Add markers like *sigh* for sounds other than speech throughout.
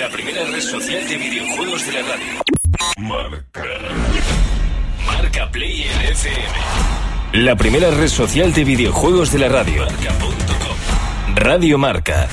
La primera red social de videojuegos de la radio. Marca. Marca Player FM. La primera red social de videojuegos de la radio. Marca.com. Radio Marca.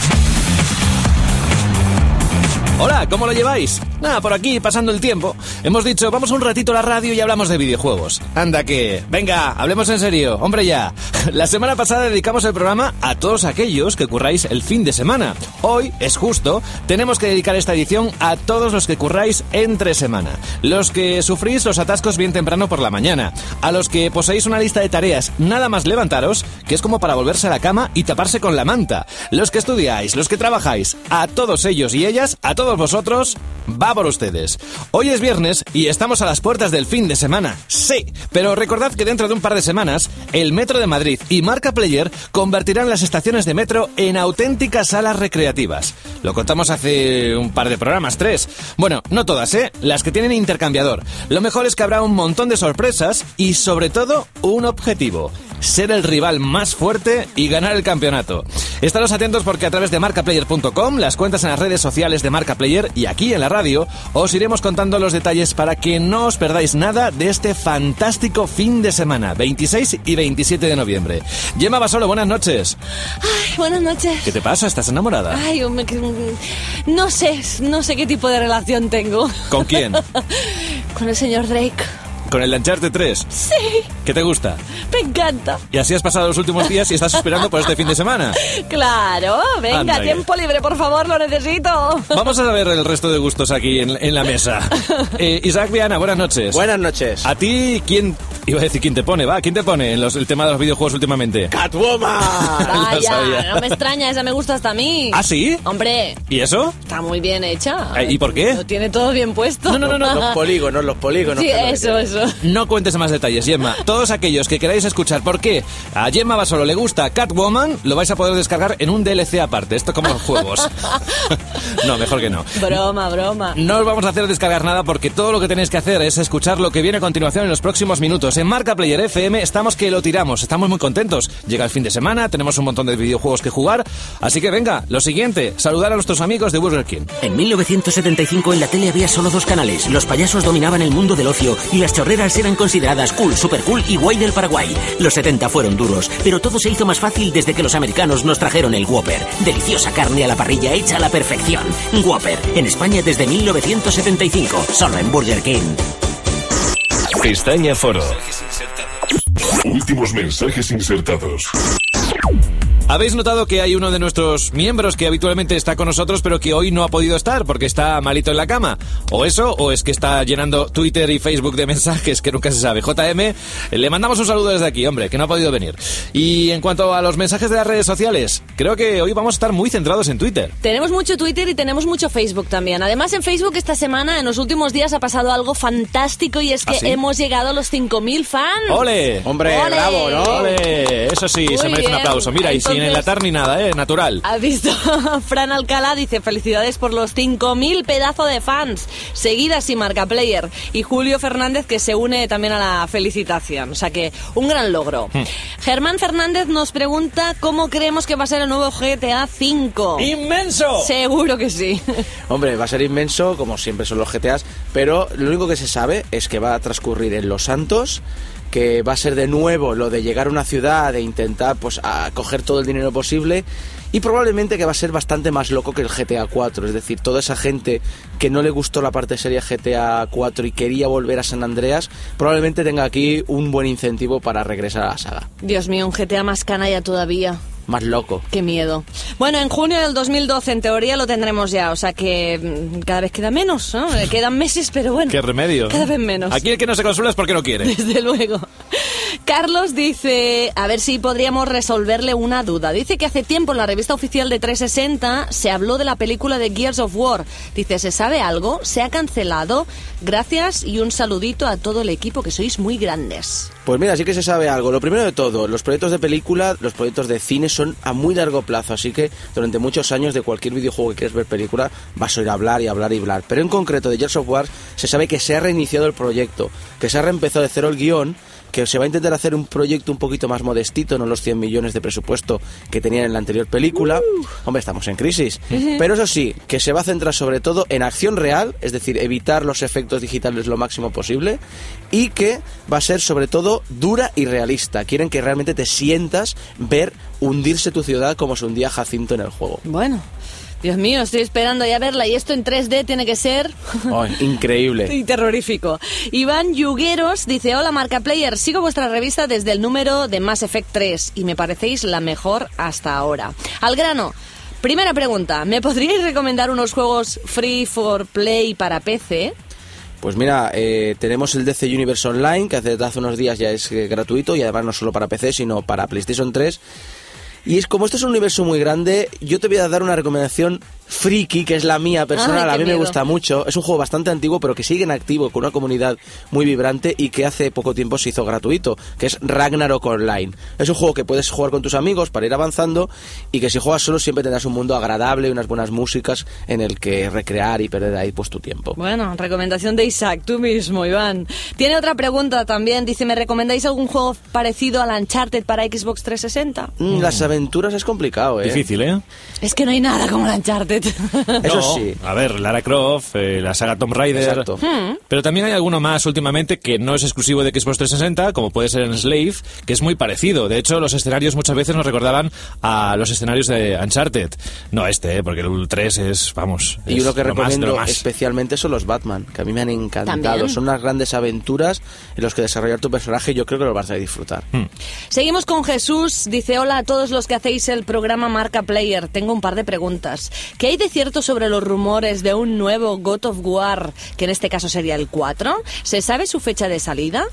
Hola, ¿cómo lo lleváis? Nada, por aquí, pasando el tiempo. Hemos dicho, vamos un ratito a la radio y hablamos de videojuegos. Anda que... Venga, hablemos en serio, hombre ya. *laughs* La semana pasada dedicamos el programa a todos aquellos que curráis el fin de semana. Hoy, es justo, tenemos que dedicar esta edición a todos los que curráis entre semana. Los que sufrís los atascos bien temprano por la mañana. A los que poseéis una lista de tareas nada más levantaros, que es como para volverse a la cama y taparse con la manta. Los que estudiáis, los que trabajáis, a todos ellos y ellas, a todos vosotros, va por ustedes. Hoy es viernes y estamos a las puertas del fin de semana. Sí, pero recordad que dentro de un par de semanas, el Metro de Madrid y Marca Player convertirán las estaciones de metro en auténticas salas recreativas. Lo contamos hace un par de programas, tres. Bueno, no todas, ¿eh? Las que tienen intercambiador. Lo mejor es que habrá un montón de sorpresas y sobre todo un objetivo ser el rival más fuerte y ganar el campeonato. Estaros atentos porque a través de marcaplayer.com, las cuentas en las redes sociales de Marca Player y aquí en la radio, os iremos contando los detalles para que no os perdáis nada de este fantástico fin de semana, 26 y 27 de noviembre. Gemma Basolo, buenas noches. Ay, buenas noches. ¿Qué te pasa? ¿Estás enamorada? Ay, me- no sé, no sé qué tipo de relación tengo. ¿Con quién? *laughs* Con el señor Drake. ¿Con el Lancharte 3? Sí, ¿Qué te gusta? me encanta. Y así has pasado los últimos días y estás esperando por este fin de semana. *laughs* Claro, venga, Anda, tiempo libre, por favor, lo necesito. Vamos a ver el resto de gustos aquí en, en la mesa. *laughs* Eh, Isaac Viana, buenas noches. Buenas noches. ¿A ti quién... Iba a decir quién te pone, va, ¿quién te pone en los- el tema de los videojuegos últimamente? ¡Catwoman! *laughs* Vaya, sabía. no me extraña, esa me gusta hasta a mí. ¿Ah, sí? Hombre, ¿Y eso? está muy bien hecha. Eh, ¿y por qué? Lo tiene todo bien puesto. No, no, no, no. Los polígonos, los polígonos. Sí, no eso, eso. No cuentes más detalles, Gemma. Todos aquellos que queráis escuchar por qué a Gemma Basolo le gusta Catwoman, lo vais a poder descargar en un DLC aparte. Esto como los juegos. *laughs* no, mejor que no. Broma, broma. No os vamos a hacer descargar nada porque todo lo que tenéis que hacer es escuchar lo que viene a continuación en los próximos minutos. En Marca Player FM estamos que lo tiramos, estamos muy contentos. Llega el fin de semana, tenemos un montón de videojuegos que jugar. Así que venga, lo siguiente, saludar a nuestros amigos de Burger King. En 1975 en la tele había solo dos canales. Los payasos dominaban el mundo del ocio y las chorreras eran consideradas cool, super cool y guay del Paraguay. Los 70 fueron duros, pero todo se hizo más fácil desde que los americanos nos trajeron el Whopper. Deliciosa carne a la parrilla hecha a la perfección. Whopper, en España desde 1975, solo en Burger King. Pestaña Foro. Últimos mensajes insertados. Habéis notado que hay uno de nuestros miembros que habitualmente está con nosotros, pero que hoy no ha podido estar porque está malito en la cama. O eso, o es que está llenando Twitter y Facebook de mensajes que nunca se sabe. JM, le mandamos un saludo desde aquí, hombre, que no ha podido venir. Y en cuanto a los mensajes de las redes sociales, creo que hoy vamos a estar muy centrados en Twitter. Tenemos mucho Twitter y tenemos mucho Facebook también. Además, en Facebook esta semana, en los últimos días, ha pasado algo fantástico y es que ¿Ah, sí? hemos llegado a los 5.000 fans. ¡Ole! Hombre, Ole. bravo, ¿no? ¡Ole! Eso sí, Muy se merece un bien. aplauso. Mira, y sin enlatar ni nada, ¿eh? Natural. ¿Has visto? *laughs* Fran Alcalá dice felicidades por los 5.000 pedazo de fans. Seguidas y marca player. Y Julio Fernández que se une también a la felicitación. O sea que un gran logro. Hmm. Germán Fernández nos pregunta cómo creemos que va a ser el nuevo GTA 5. ¡Inmenso! Seguro que sí. *laughs* Hombre, va a ser inmenso, como siempre son los GTAs, pero lo único que se sabe es que va a transcurrir en Los Santos, que va a ser de nuevo lo de llegar a una ciudad e intentar pues a coger todo el dinero posible y probablemente que va a ser bastante más loco que el GTA 4, es decir, toda esa gente que no le gustó la parte seria GTA 4 y quería volver a San Andreas, probablemente tenga aquí un buen incentivo para regresar a la saga. Dios mío, un GTA más canalla todavía. Más loco. Qué miedo. Bueno, en junio del 2012 en teoría lo tendremos ya, o sea que mm, cada vez queda menos, ¿no? *laughs* Quedan meses, pero bueno. ¡Qué remedio! Cada vez menos. Aquí el que no se consuela es porque no quiere. *laughs* Desde luego. Carlos dice, a ver si podríamos resolverle una duda. Dice que hace tiempo en la revista oficial de 360 se habló de la película de Gears of War. Dice, ¿se sabe algo? ¿Se ha cancelado? Gracias y un saludito a todo el equipo, que sois muy grandes. Pues mira, sí que se sabe algo. Lo primero de todo, los proyectos de película, los proyectos de cine son a muy largo plazo, así que durante muchos años de cualquier videojuego que quieras ver película vas a ir a hablar y hablar y hablar. Pero en concreto de Gears of War se sabe que se ha reiniciado el proyecto, que se ha reempezado de cero el guion que se va a intentar hacer un proyecto un poquito más modestito, no los 100 millones de presupuesto que tenían en la anterior película. Hombre, estamos en crisis. Pero eso sí, que se va a centrar sobre todo en acción real, es decir, evitar los efectos digitales lo máximo posible, y que va a ser sobre todo dura y realista. Quieren que realmente te sientas ver hundirse tu ciudad como se hundía Jacinto en el juego. Bueno. Dios mío, estoy esperando ya verla y esto en 3D tiene que ser... *laughs* Increíble. y terrorífico. Iván Yugueros dice, hola Marca Player, sigo vuestra revista desde el número de Mass Effect 3 y me parecéis la mejor hasta ahora. Al grano, primera pregunta, ¿me podríais recomendar unos juegos free for play para PC? Pues mira, eh, tenemos el DC Universe Online, que hace, hace unos días ya es eh, gratuito y además no solo para PC, sino para PlayStation 3. Y es como esto es un universo muy grande, yo te voy a dar una recomendación friki, que es la mía personal, Ay, a mí me gusta mucho. Es un juego bastante antiguo, pero que sigue en activo, con una comunidad muy vibrante y que hace poco tiempo se hizo gratuito, que es Ragnarok Online. Es un juego que puedes jugar con tus amigos para ir avanzando y que si juegas solo siempre tendrás un mundo agradable y unas buenas músicas en el que recrear y perder ahí pues tu tiempo. Bueno, recomendación de Isaac, tú mismo, Iván. Tiene otra pregunta también, dice, ¿me recomendáis algún juego parecido al Uncharted para Xbox 360? Mm, Las aventuras es complicado, ¿eh? Difícil, ¿eh? Es que no hay nada como el Uncharted. *laughs* Eso No, sí. A ver, Lara Croft, eh, la saga Tomb Raider. Exacto. Pero también hay alguno más últimamente que no es exclusivo de Xbox 360, como puede ser en Slave, que es muy parecido. De hecho, los escenarios muchas veces nos recordaban a los escenarios de Uncharted. No este, eh, porque el 3 es, vamos. Y es uno que lo más de lo recomiendo más. especialmente son los Batman, que a mí me han encantado. También. Son unas grandes aventuras en los que desarrollar tu personaje y yo creo que lo vas a disfrutar. Hmm. Seguimos con Jesús. Dice, hola a todos los que hacéis el programa Marca Player. Tengo un par de preguntas. ¿Qué hay de cierto sobre los rumores de un nuevo God of War, que en este caso sería el 4? ¿Se sabe su fecha de salida?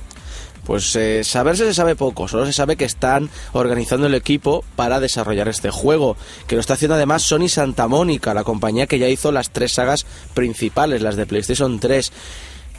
Pues eh, saberse se sabe poco, solo se sabe que están organizando el equipo para desarrollar este juego, que lo está haciendo además Sony Santa Mónica, la compañía que ya hizo las tres sagas principales, las de PlayStation 3.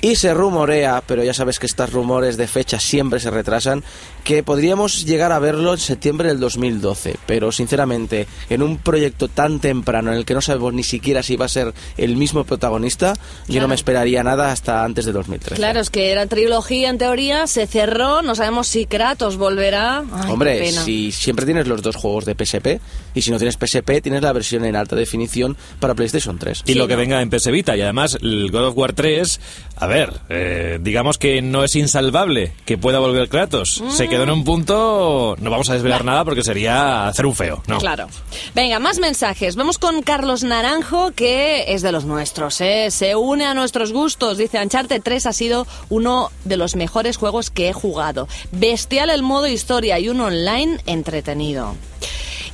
Y se rumorea, pero ya sabes que estos rumores de fecha siempre se retrasan, que podríamos llegar a verlo en septiembre del 2012. Pero sinceramente, en un proyecto tan temprano en el que no sabemos ni siquiera si va a ser el mismo protagonista, yo Claro. no me esperaría nada hasta antes de 2013. Claro, es que era trilogía en teoría, se cerró, no sabemos si Kratos volverá. Ay, qué Hombre, pena. si siempre tienes los dos juegos de PSP y si no tienes PSP tienes la versión en alta definición para PlayStation 3. Y Sí, lo que ¿no? venga en PS Vita. Y además, el God of War 3, a ver, eh, digamos que no es insalvable que pueda volver Kratos. Se quedó en un punto, no vamos a desvelar nada porque sería hacer un feo, ¿no? Claro. Venga, más mensajes. Vamos con Carlos Naranjo, que es de los nuestros, ¿eh? Se une a nuestros gustos. Dice, Uncharted 3 ha sido uno de los mejores juegos que he jugado. Bestial el modo historia y un online entretenido.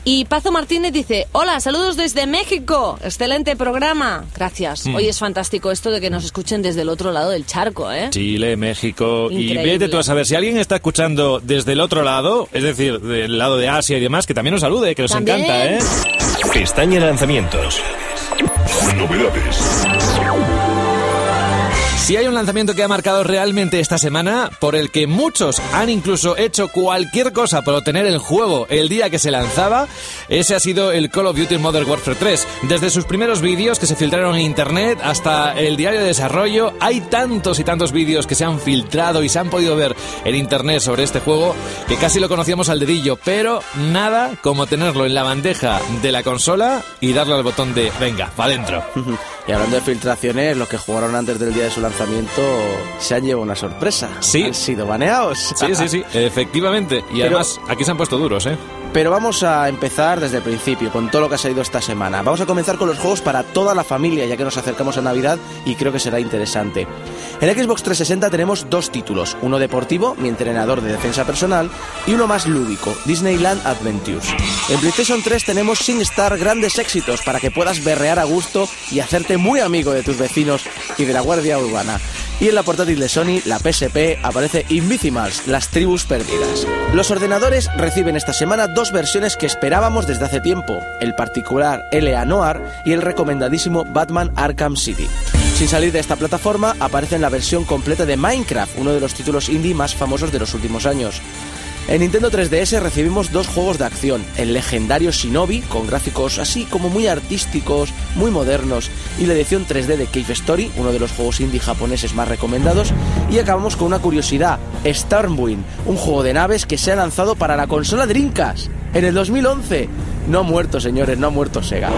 Y Pazo Martínez dice, hola, saludos desde México, excelente programa. Gracias. Mm. Hoy es fantástico esto de que nos escuchen desde el otro lado del charco, ¿eh? Chile, México Increíble. y vete tú a saber si alguien está escuchando desde el otro lado, es decir, del lado de Asia y demás, que también nos salude, que nos También. encanta, ¿eh? Pestaña Lanzamientos. Novedades. Si hay un lanzamiento que ha marcado realmente esta semana, por el que muchos han incluso hecho cualquier cosa por obtener el juego el día que se lanzaba, ese ha sido el Call of Duty Modern Warfare 3. Desde sus primeros vídeos que se filtraron en internet hasta el diario de desarrollo, hay tantos y tantos vídeos que se han filtrado y se han podido ver en internet sobre este juego que casi lo conocíamos al dedillo, pero nada como tenerlo en la bandeja de la consola y darle al botón de venga, para adentro. *laughs* Y hablando de filtraciones, los que jugaron antes del día de su lanzamiento se han llevado una sorpresa. Sí. Han sido baneados. Sí, sí, sí, *laughs* efectivamente. Y Pero- además, aquí se han puesto duros, ¿eh? Pero vamos a empezar desde el principio, con todo lo que ha salido esta semana. Vamos a comenzar con los juegos para toda la familia, ya que nos acercamos a Navidad y creo que será interesante. En Xbox 360 tenemos dos títulos, uno deportivo, mi entrenador de defensa personal, y uno más lúdico, Disneyland Adventures. En PlayStation 3 tenemos sin estar grandes éxitos para que puedas berrear a gusto y hacerte muy amigo de tus vecinos y de la Guardia Urbana. Y en la portátil de Sony, la PSP, aparece Invisimals, las tribus perdidas. Los ordenadores reciben esta semana dos versiones que esperábamos desde hace tiempo, el particular LA Noir y el recomendadísimo Batman Arkham City. Sin salir de esta plataforma, aparece en la versión completa de Minecraft, uno de los títulos indie más famosos de los últimos años. En Nintendo 3DS recibimos dos juegos de acción, el legendario Shinobi, con gráficos así como muy artísticos, muy modernos, y la edición 3D de Cave Story, uno de los juegos indie japoneses más recomendados, y acabamos con una curiosidad, Stormwind, un juego de naves que se ha lanzado para la consola Dreamcast en el 2011. No ha muerto, señores, no ha muerto Sega.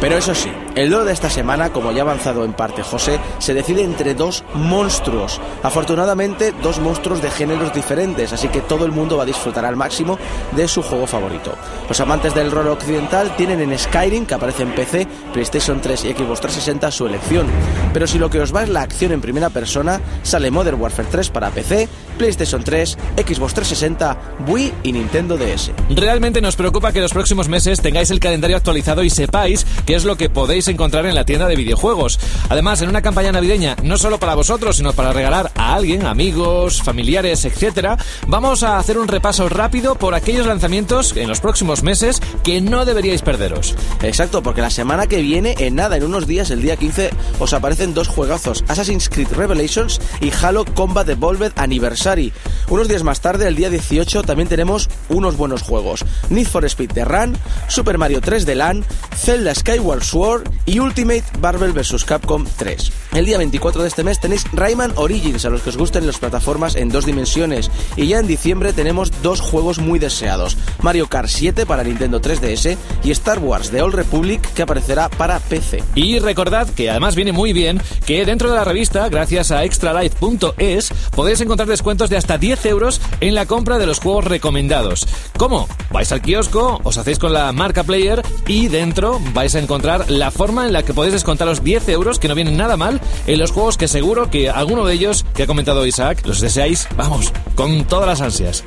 Pero eso sí, el loro de esta semana, como ya ha avanzado en parte José, se decide entre dos monstruos. Afortunadamente, dos monstruos de géneros diferentes, así que todo el mundo va a disfrutar al máximo de su juego favorito. Los amantes del rol occidental tienen en Skyrim, que aparece en PC, PlayStation 3 y Xbox 360, su elección. Pero si lo que os va es la acción en primera persona, sale Modern Warfare 3 para PC, PlayStation 3, Xbox 360, Wii y Nintendo DS. Realmente nos preocupa que los próximos meses tengáis el calendario actualizado y sepáis qué es lo que podéis encontrar en la tienda de videojuegos. Además, en una campaña navideña, no solo para vosotros, sino para regalar a alguien, amigos, familiares, etcétera, vamos a hacer un repaso rápido por aquellos lanzamientos en los próximos meses que no deberíais perderos. Exacto, porque la semana que viene, en nada, en unos días, el día 15, os aparecen dos juegazos, Assassin's Creed Revelations y Halo Combat Evolved Anniversary. Unos días más tarde, el día 18, también tenemos unos buenos juegos. Need for Speed The Run, Super Mario 3 The Land, Zelda Skyward Sword y Ultimate Marvel vs. Capcom 3. El día 24 de este mes tenéis Rayman Origins, a los que os gusten las plataformas en dos dimensiones. Y ya en diciembre tenemos dos juegos muy deseados. Mario Kart 7 para Nintendo 3DS y Star Wars The Old Republic que aparecerá para PC. Y recordad que además viene muy bien que dentro de la revista, gracias a extralife.es, podéis encontrar descuentos de hasta 10 euros en la compra de los juegos recomendados. ¿Cómo? Vais al kiosco, os hacéis con la marca Player y dentro vais a encontrar la en la que podéis descontar los 10 euros, que no vienen nada mal, en los juegos que seguro que alguno de ellos que ha comentado Isaac los deseáis, vamos, con todas las ansias.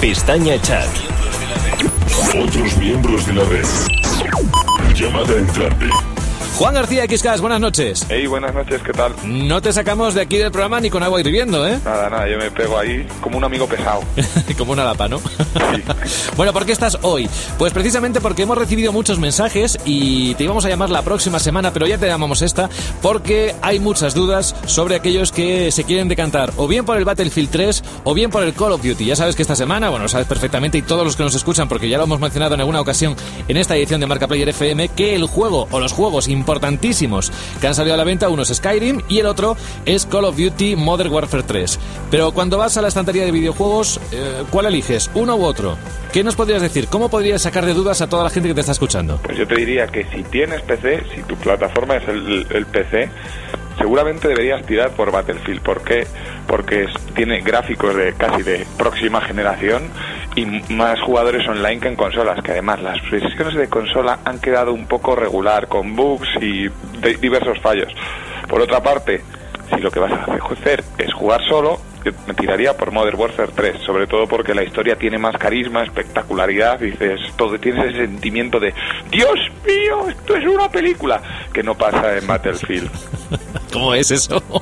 Pestaña Chat. Otros miembros de la red. Llamada entrante. Juan García XCAS, buenas noches. Hey, buenas noches, ¿qué tal? No te sacamos de aquí del programa ni con agua hirviendo, ¿eh? Nada, nada, yo me pego ahí como un amigo pesado. *laughs* Como una lapa, ¿no? *laughs* bueno, ¿por qué estás hoy? Pues precisamente porque hemos recibido muchos mensajes y te íbamos a llamar la próxima semana, pero ya te llamamos esta, porque hay muchas dudas sobre aquellos que se quieren decantar o bien por el Battlefield 3 o bien por el Call of Duty. Ya sabes que esta semana, bueno, sabes perfectamente y todos los que nos escuchan, porque ya lo hemos mencionado en alguna ocasión en esta edición de Marca Player FM, que el juego o los juegos importantísimos que han salido a la venta, uno es Skyrim y el otro es Call of Duty Modern Warfare 3. Pero cuando vas a la estantería de videojuegos, eh, ¿cuál eliges? ¿Uno u otro? ¿Qué nos podrías decir? ¿Cómo podrías sacar de dudas a toda la gente que te está escuchando? Pues yo te diría que si tienes PC, si tu plataforma es el, el PC, seguramente deberías tirar por Battlefield. ¿Por qué? Porque tiene gráficos de casi de próxima generación y más jugadores online que en consolas, que además las versiones de consola han quedado un poco regular, con bugs y de- diversos fallos. Por otra parte, si lo que vas a hacer es jugar solo, yo me tiraría por Modern Warfare 3, sobre todo porque la historia tiene más carisma, espectacularidad, dices, todo tienes ese sentimiento de Dios mío, esto es una película, que no pasa en Battlefield. *laughs* ¿Cómo es eso? *laughs*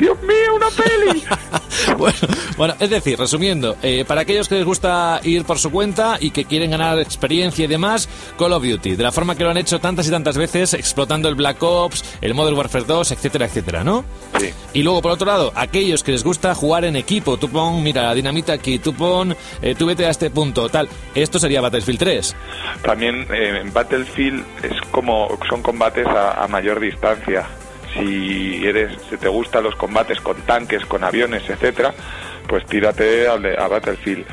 Dios mío, una peli. *laughs* bueno, bueno, es decir, resumiendo, eh, para aquellos que les gusta ir por su cuenta y que quieren ganar experiencia y demás, Call of Duty, de la forma que lo han hecho tantas y tantas veces, explotando el Black Ops, el Modern Warfare 2, etcétera, etcétera, ¿no? Sí. Y luego, por otro lado, aquellos que les gusta jugar en equipo, tú pon, mira, la dinamita aquí, tú pon, eh, tú vete a este punto, tal. Esto sería Battlefield 3. También eh, en Battlefield es como son combates a, a mayor distancia. Si eres, si te gustan los combates con tanques, con aviones, etcétera, pues tírate a Battlefield.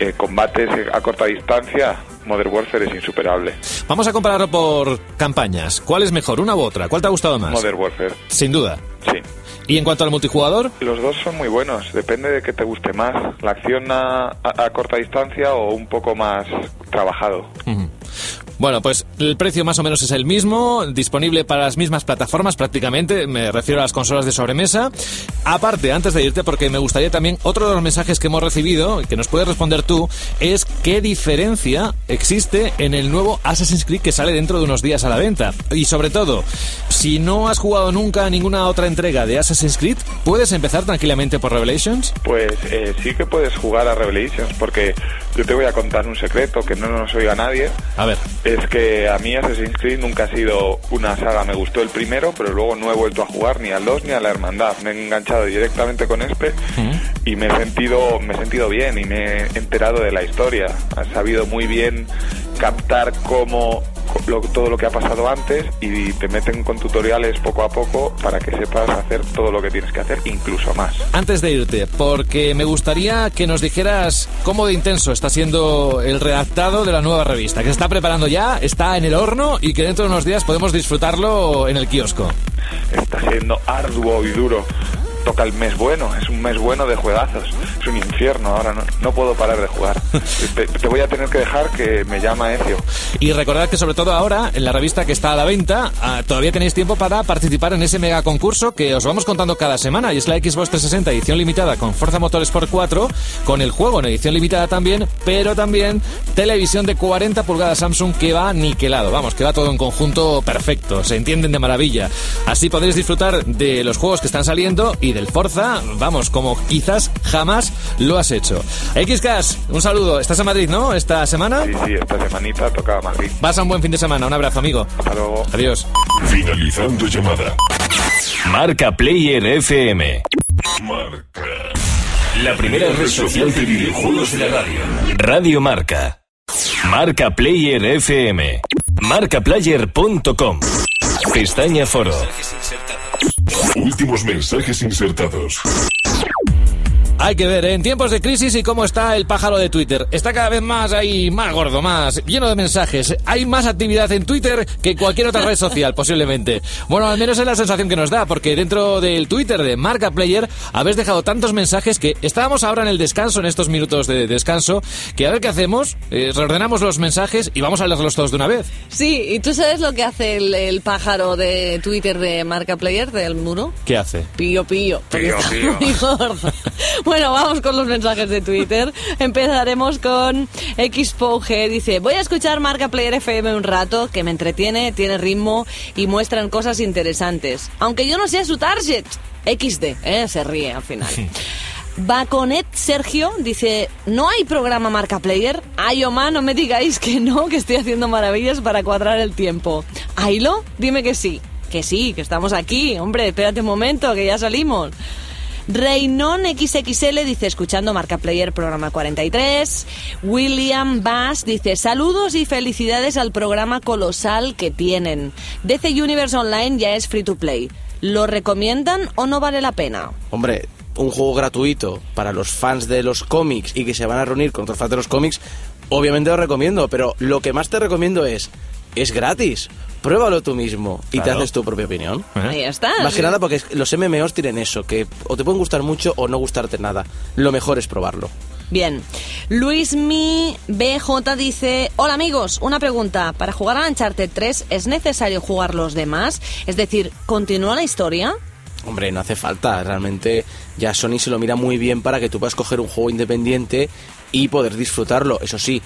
Eh, combates a corta distancia, Modern Warfare es insuperable. Vamos a compararlo por campañas. ¿Cuál es mejor, una u otra? ¿Cuál te ha gustado más? Modern Warfare, Sin duda. sí. ¿Y en cuanto al multijugador? Los dos son muy buenos, depende de qué te guste más, la acción a, a- a corta distancia o un poco más trabajado. Ujú. Bueno, pues el precio más o menos es el mismo, disponible para las mismas plataformas prácticamente, me refiero a las consolas de sobremesa. Aparte, antes de irte, porque me gustaría también, otro de los mensajes que hemos recibido, que nos puedes responder tú, es qué diferencia existe en el nuevo Assassin's Creed que sale dentro de unos días a la venta. Y sobre todo, si no has jugado nunca ninguna otra entrega de Assassin's Creed, ¿puedes empezar tranquilamente por Revelations? Pues eh, sí que puedes jugar a Revelations, porque yo te voy a contar un secreto que no nos oiga nadie. A ver. Es que a mí Assassin's Creed nunca ha sido una saga. Me gustó el primero, pero luego no he vuelto a jugar ni al 2 ni a la Hermandad. Me he enganchado directamente con este y me he sentido me he sentido bien y me he enterado de la historia. Ha sabido muy bien captar cómo lo- todo lo que ha pasado antes y te meten con tutoriales poco a poco para que sepas hacer todo lo que tienes que hacer, incluso más. Antes de irte, porque me gustaría que nos dijeras cómo de intenso está siendo el redactado de la nueva revista, que se está preparando ya, está en el horno y que dentro de unos días podemos disfrutarlo en el kiosco. Está siendo arduo y duro. Toca el mes bueno, es un mes bueno de juegazos. Es un infierno ahora, no, no puedo parar de jugar. *laughs* Te, te voy a tener que dejar que me llama Ezio. Y recordad que sobre todo ahora, en la revista que está a la venta, ah, todavía tenéis tiempo para participar en ese mega concurso que os vamos contando cada semana. Y es la Xbox 360 edición limitada con Forza Motorsport 4, con el juego en edición limitada también, pero también televisión de 40 pulgadas Samsung que va niquelado. Vamos, que va todo en conjunto perfecto, se entienden de maravilla. Así podréis disfrutar de los juegos que están saliendo y del Forza, vamos, como quizás jamás lo has hecho. XCAS, un saludo. ¿Estás en Madrid, no? Esta semana. Sí, sí, esta semanita tocaba Madrid. Pasa un buen fin de semana. Un abrazo, amigo. Hasta luego. Adiós. Finalizando llamada. Marca Player FM. Marca. La primera red social de videojuegos de la radio. Radio Marca. Marca Player FM. Marcaplayer.com. Pestaña Foro. Últimos mensajes insertados. Hay que ver, ¿eh? en tiempos de crisis y cómo está el pájaro de Twitter. Está cada vez más ahí, más gordo, más lleno de mensajes. Hay más actividad en Twitter que en cualquier otra red social, *laughs* posiblemente. Bueno, al menos es la sensación que nos da, porque dentro del Twitter de Marca Player habéis dejado tantos mensajes que estábamos ahora en el descanso, en estos minutos de descanso, que a ver qué hacemos, eh, reordenamos los mensajes y vamos a leerlos todos de una vez. Sí, ¿y tú sabes lo que hace el, el pájaro de Twitter de Marca Player, del muro? ¿Qué hace? Pío, pío. porque Pío, está pío. muy gordo. Bueno, vamos con los mensajes de Twitter. Empezaremos con XPOG. Dice, voy a escuchar Marca Player FM un rato, que me entretiene, tiene ritmo y muestran cosas interesantes. Aunque yo no sea su target. XD, ¿eh? Se ríe al final. Baconet Sergio dice, ¿no hay programa Marca Player? Ay, Oma, no me digáis que no, que estoy haciendo maravillas para cuadrar el tiempo. ¿Ailo? Dime que sí. Que sí, que estamos aquí. Hombre, espérate un momento, que ya salimos. Reynon XXL dice, escuchando Marca Player, programa 43. William Bass dice, saludos y felicidades al programa colosal que tienen. DC Universe Online ya es free to play. ¿Lo recomiendan o no vale la pena? Hombre, un juego gratuito para los fans de los cómics y que se van a reunir con otros fans de los cómics, obviamente lo recomiendo, pero lo que más te recomiendo es, es gratis. Pruébalo tú mismo y te Claro. haces tu propia opinión. Ahí está. Más que nada porque es- los MMOs tienen eso, que o te pueden gustar mucho o no gustarte nada. Lo mejor es probarlo. Bien. Luis Mi BJ dice, hola amigos, una pregunta. ¿Para jugar a Uncharted 3 es necesario jugar los demás? Es decir, ¿continúa la historia? Hombre, no hace falta. Realmente ya Sony se lo mira muy bien para que tú puedas coger un juego independiente y poder disfrutarlo. Eso sí,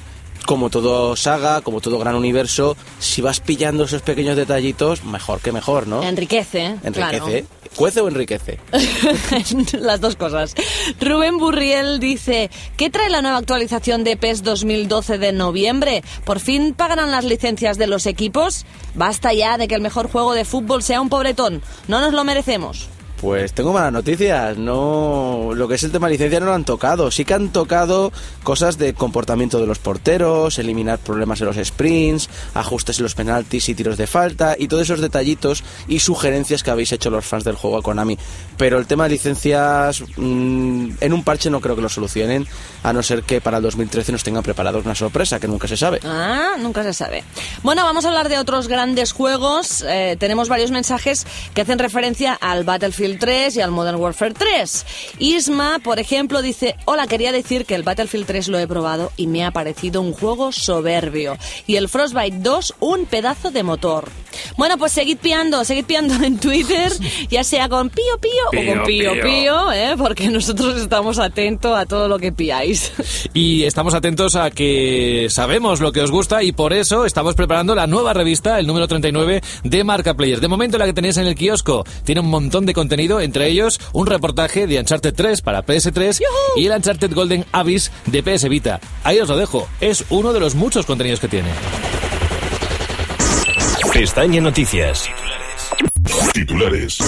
como todo saga, como todo gran universo, si vas pillando esos pequeños detallitos, mejor que mejor, ¿no? Enriquece. Enriquece. ¿Cuece o enriquece? Claro. *laughs* Las dos cosas. Rubén Burriel dice, ¿qué trae la nueva actualización de PES 2012 de noviembre? ¿Por fin pagarán las licencias de los equipos? Basta ya de que el mejor juego de fútbol sea un pobretón. No nos lo merecemos. Pues tengo malas noticias. No, lo que es el tema licencia no lo han tocado. Sí que han tocado cosas de comportamiento de los porteros, eliminar problemas en los sprints, ajustes en los penaltis y tiros de falta y todos esos detallitos y sugerencias que habéis hecho los fans del juego a Konami. Pero el tema de licencias mm, en un parche no creo que lo solucionen, a no ser que para el 2013 nos tengan preparados una sorpresa que nunca se sabe. Ah, nunca se sabe. Bueno, vamos a hablar de otros grandes juegos. Eh, tenemos varios mensajes que hacen referencia al Battlefield Battlefield 3 y al Modern Warfare 3. Isma, por ejemplo, dice, hola, quería decir que el Battlefield 3 lo he probado y me ha parecido un juego soberbio. Y el Frostbite 2, un pedazo de motor. Bueno, pues seguid piando, seguid piando en Twitter, *laughs* ya sea con pío pío, o con pío pío, ¿eh? porque nosotros estamos atentos a todo lo que piáis. *laughs* Y estamos atentos a que sabemos lo que os gusta y por eso estamos preparando la nueva revista, el número 39 de Marca Players. De momento la que tenéis en el kiosco tiene un montón de contenido, entre ellos un reportaje de Uncharted 3 para PS3 y el Uncharted Golden Abyss de PS Vita. Ahí os lo dejo, es uno de los muchos contenidos que tiene. Pestaña Noticias. Titulares.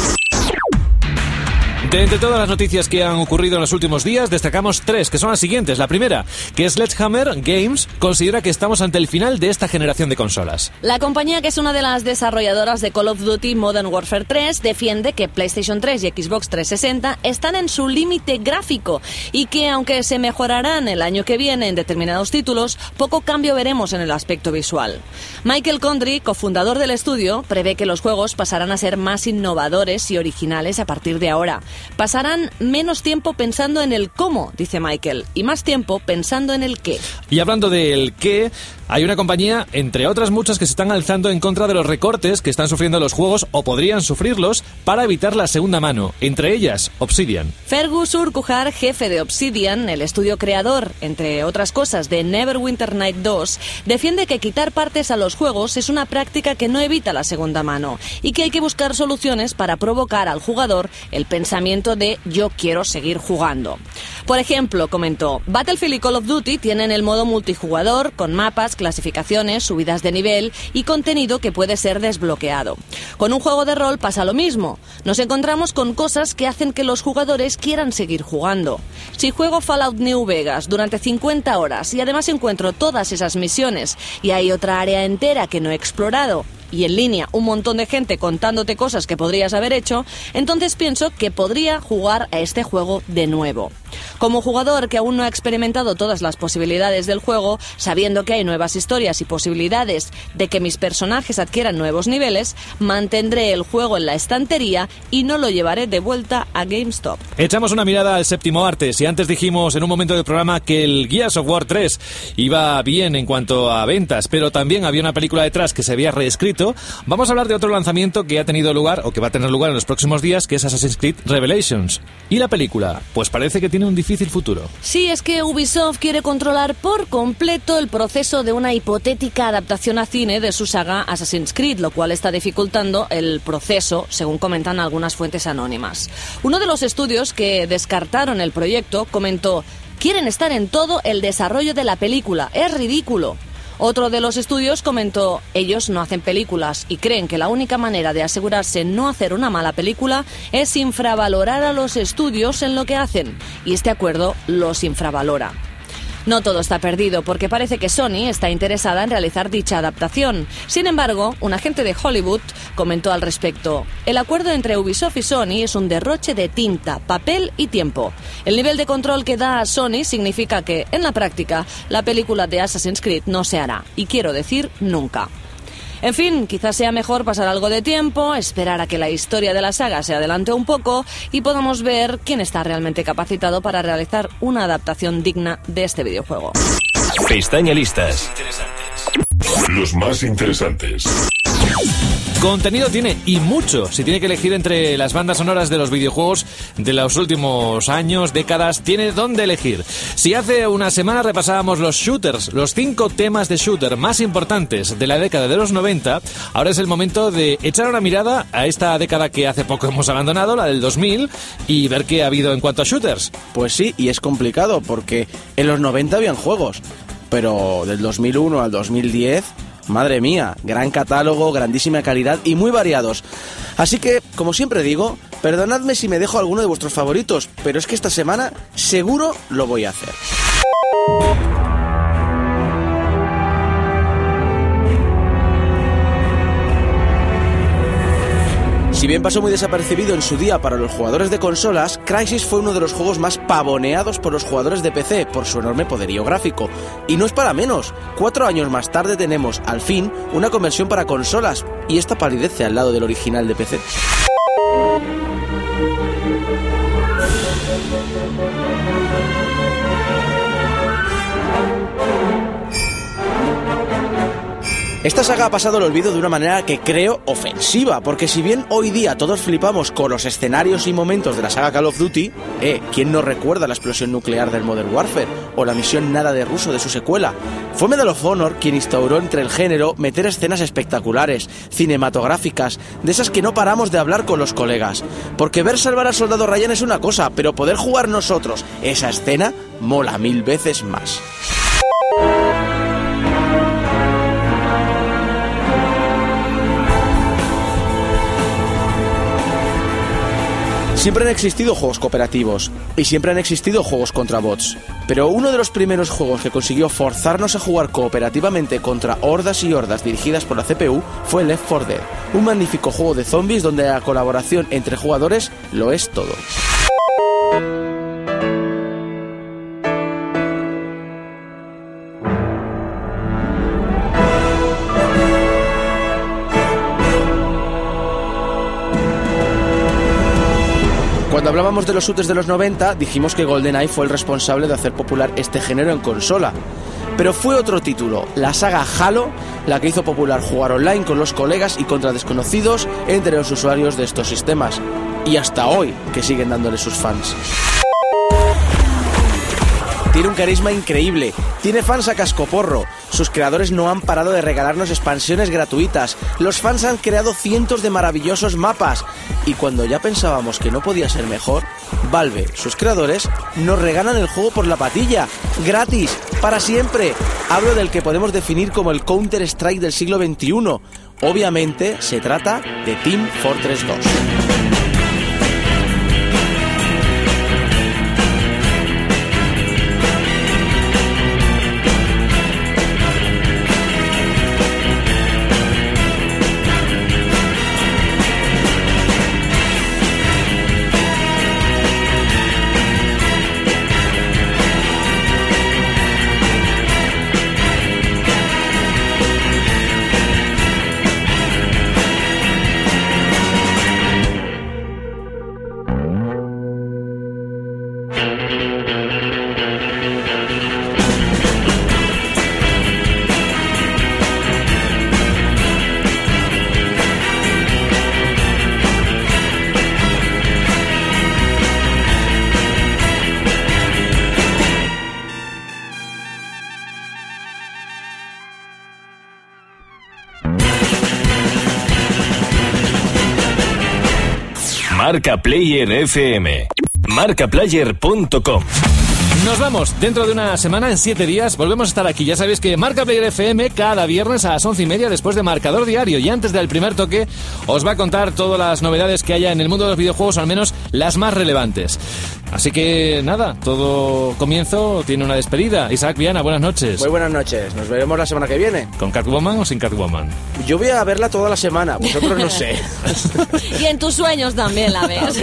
De entre todas las noticias que han ocurrido en los últimos días, destacamos tres, que son las siguientes. La primera, que Sledgehammer Games considera que estamos ante el final de esta generación de consolas. La compañía, que es una de las desarrolladoras de Call of Duty Modern Warfare 3, defiende que PlayStation 3 y Xbox 360 están en su límite gráfico y que, aunque se mejorarán el año que viene en determinados títulos, poco cambio veremos en el aspecto visual. Michael Condry, cofundador del estudio, prevé que los juegos pasarán a ser más innovadores y originales a partir de ahora. Pasarán menos tiempo pensando en el cómo, dice Michael, y más tiempo pensando en el qué. Y hablando del qué, hay una compañía, entre otras muchas, que se están alzando en contra de los recortes que están sufriendo los juegos o podrían sufrirlos para evitar la segunda mano. Entre ellas, Obsidian. Fergus Urquhart, jefe de Obsidian, el estudio creador, entre otras cosas, de Neverwinter Night 2, defiende que quitar partes a los juegos es una práctica que no evita la segunda mano y que hay que buscar soluciones para provocar al jugador el pensamiento de yo quiero seguir jugando. Por ejemplo, comentó, Battlefield y Call of Duty tienen el modo multijugador con mapas, clasificaciones, subidas de nivel y contenido que puede ser desbloqueado. Con un juego de rol pasa lo mismo. Nos encontramos con cosas que hacen que los jugadores quieran seguir jugando. Si juego Fallout New Vegas durante 50 horas y además encuentro todas esas misiones y hay otra área entera que no he explorado, y en línea un montón de gente contándote cosas que podrías haber hecho, entonces pienso que podría jugar a este juego de nuevo. Como jugador que aún no ha experimentado todas las posibilidades del juego, sabiendo que hay nuevas historias y posibilidades de que mis personajes adquieran nuevos niveles, mantendré el juego en la estantería y no lo llevaré de vuelta a GameStop. Echamos una mirada al séptimo arte. Si antes dijimos en un momento del programa que el Gears of War 3 iba bien en cuanto a ventas, pero también había una película detrás que se había reescrito, vamos a hablar de otro lanzamiento que ha tenido lugar o que va a tener lugar en los próximos días, que es Assassin's Creed Revelations. ¿Y la película? Pues parece que tiene un difícil futuro. Sí, es que Ubisoft quiere controlar por completo el proceso de una hipotética adaptación a cine de su saga Assassin's Creed, lo cual está dificultando el proceso, según comentan algunas fuentes anónimas. Uno de los estudios que descartaron el proyecto comentó, quieren estar en todo el desarrollo de la película, es ridículo. Otro de los estudios comentó, ellos no hacen películas y creen que la única manera de asegurarse no hacer una mala película es infravalorar a los estudios en lo que hacen, y este acuerdo los infravalora. No todo está perdido porque parece que Sony está interesada en realizar dicha adaptación. Sin embargo, un agente de Hollywood comentó al respecto, el acuerdo entre Ubisoft y Sony es un derroche de tinta, papel y tiempo. El nivel de control que da a Sony significa que, en la práctica, la película de Assassin's Creed no se hará, y quiero decir nunca. En fin, quizás sea mejor pasar algo de tiempo, esperar a que la historia de la saga se adelante un poco y podamos ver quién está realmente capacitado para realizar una adaptación digna de este videojuego. Pestaña listas. Los más interesantes. Contenido tiene y mucho. Si tiene que elegir entre las bandas sonoras de los videojuegos de los últimos años, décadas, tiene dónde elegir. Si hace una semana repasábamos los shooters, los cinco temas de shooter más importantes de la década de los 90, ahora es el momento de echar una mirada a esta década que hace poco hemos abandonado, la del 2000, y ver qué ha habido en cuanto a shooters. Pues sí, y es complicado porque en los 90 habían juegos, pero del 2001 al 2010 Madre mía, gran catálogo, grandísima calidad y muy variados. Así que, como siempre digo, perdonadme si me dejo alguno de vuestros favoritos, pero es que esta semana seguro lo voy a hacer. Si bien pasó muy desapercibido en su día para los jugadores de consolas, Crysis fue uno de los juegos más pavoneados por los jugadores de PC por su enorme poderío gráfico. Y no es para menos, cuatro años más tarde tenemos, al fin, una conversión para consolas, y esta palidece al lado del original de PC. Esta saga ha pasado al olvido de una manera que creo ofensiva, porque si bien hoy día todos flipamos con los escenarios y momentos de la saga Call of Duty, eh, ¿quién no recuerda la explosión nuclear del Modern Warfare o la misión nada de ruso de su secuela? Fue Medal of Honor quien instauró entre el género meter escenas espectaculares, cinematográficas, de esas que no paramos de hablar con los colegas. Porque ver salvar al soldado Ryan es una cosa, pero poder jugar nosotros esa escena mola mil veces más. Siempre han existido juegos cooperativos y siempre han existido juegos contra bots, pero uno de los primeros juegos que consiguió forzarnos a jugar cooperativamente contra hordas y hordas dirigidas por la CPU fue Left 4 Dead, un magnífico juego de zombies donde la colaboración entre jugadores lo es todo. De los shooters de los 90, dijimos que GoldenEye fue el responsable de hacer popular este género en consola. Pero fue otro título, la saga Halo, la que hizo popular jugar online con los colegas y contra desconocidos entre los usuarios de estos sistemas. Y hasta hoy, que siguen dándole sus fans. Tiene un carisma increíble, tiene fans a cascoporro, sus creadores no han parado de regalarnos expansiones gratuitas, los fans han creado cientos de maravillosos mapas, y cuando ya pensábamos que no podía ser mejor, Valve, sus creadores, nos regalan el juego por la patilla, gratis, para siempre. Hablo del que podemos definir como el Counter-Strike del siglo XXI. Obviamente se trata de Team Fortress 2. Marca Player FM. Marcaplayer.com. Nos vamos. Dentro de una semana, en siete días, volvemos a estar aquí. Ya sabéis que Marca Player FM cada viernes a las once y media después de Marcador Diario. Y antes del primer toque, os va a contar todas las novedades que haya en el mundo de los videojuegos, o al menos las más relevantes. Así que nada, todo comienzo tiene una despedida. Isaac Viana, buenas noches. Muy buenas noches, nos veremos la semana que viene. ¿Con Catwoman o sin Catwoman? Yo voy a verla toda la semana, vosotros no sé. *laughs* y en tus sueños también la ves.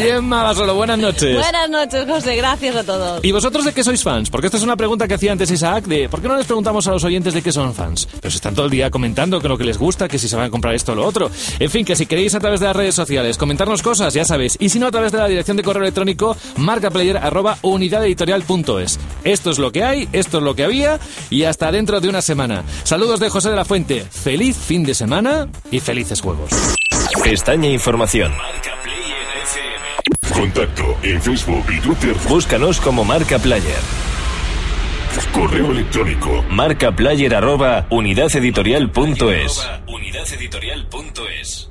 Bien, solo buenas noches. Buenas noches, José, gracias a todos. ¿Y vosotros de qué sois fans? Porque esta es una pregunta que hacía antes Isaac de ¿por qué no les preguntamos a los oyentes de qué son fans? Pero están todo el día comentando que lo que les gusta, que si se van a comprar esto o lo otro. En fin, que si queréis a través de las redes sociales comentarnos cosas, ya sabéis. Y si no, a través de la dirección de correo electrónico marcaplayer arroba unidadeditorial.es. Esto es lo que hay, esto es lo que había y hasta dentro de una semana. Saludos de José de la Fuente. Feliz fin de semana y felices juegos. Pestaña Información. Contacto en Facebook y Twitter. Búscanos como Marca Player. Correo electrónico. Marcaplayer arroba unidadeditorial.es. Unidadeditorial.es.